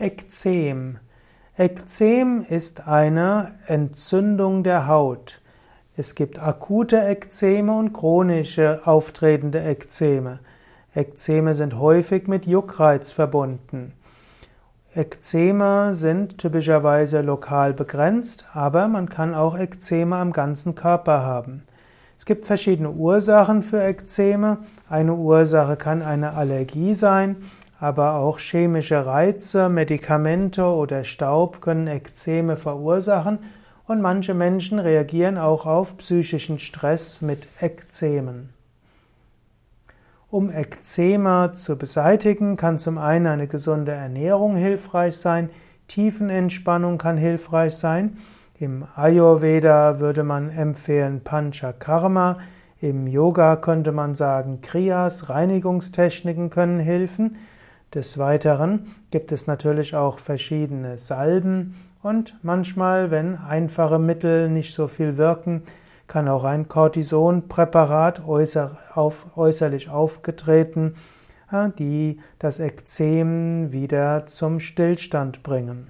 Ekzem. Ekzem ist eine Entzündung der Haut. Es gibt akute Ekzeme und chronische auftretende Ekzeme. Ekzeme sind häufig mit Juckreiz verbunden. Ekzeme sind typischerweise lokal begrenzt, aber man kann auch Ekzeme am ganzen Körper haben. Es gibt verschiedene Ursachen für Ekzeme. Eine Ursache kann eine Allergie sein, aber auch chemische Reize, Medikamente oder Staub können Ekzeme verursachen und manche Menschen reagieren auch auf psychischen Stress mit Ekzemen. Um Ekzeme zu beseitigen, kann zum einen eine gesunde Ernährung hilfreich sein, Tiefenentspannung kann hilfreich sein. Im Ayurveda würde man empfehlen Panchakarma. Im Yoga könnte man sagen Kriyas, Reinigungstechniken können helfen. Des Weiteren gibt es natürlich auch verschiedene Salben und manchmal, wenn einfache Mittel nicht so viel wirken, kann auch ein Cortisonpräparat äußer, auf, äußerlich aufgetreten, die das Ekzem wieder zum Stillstand bringen.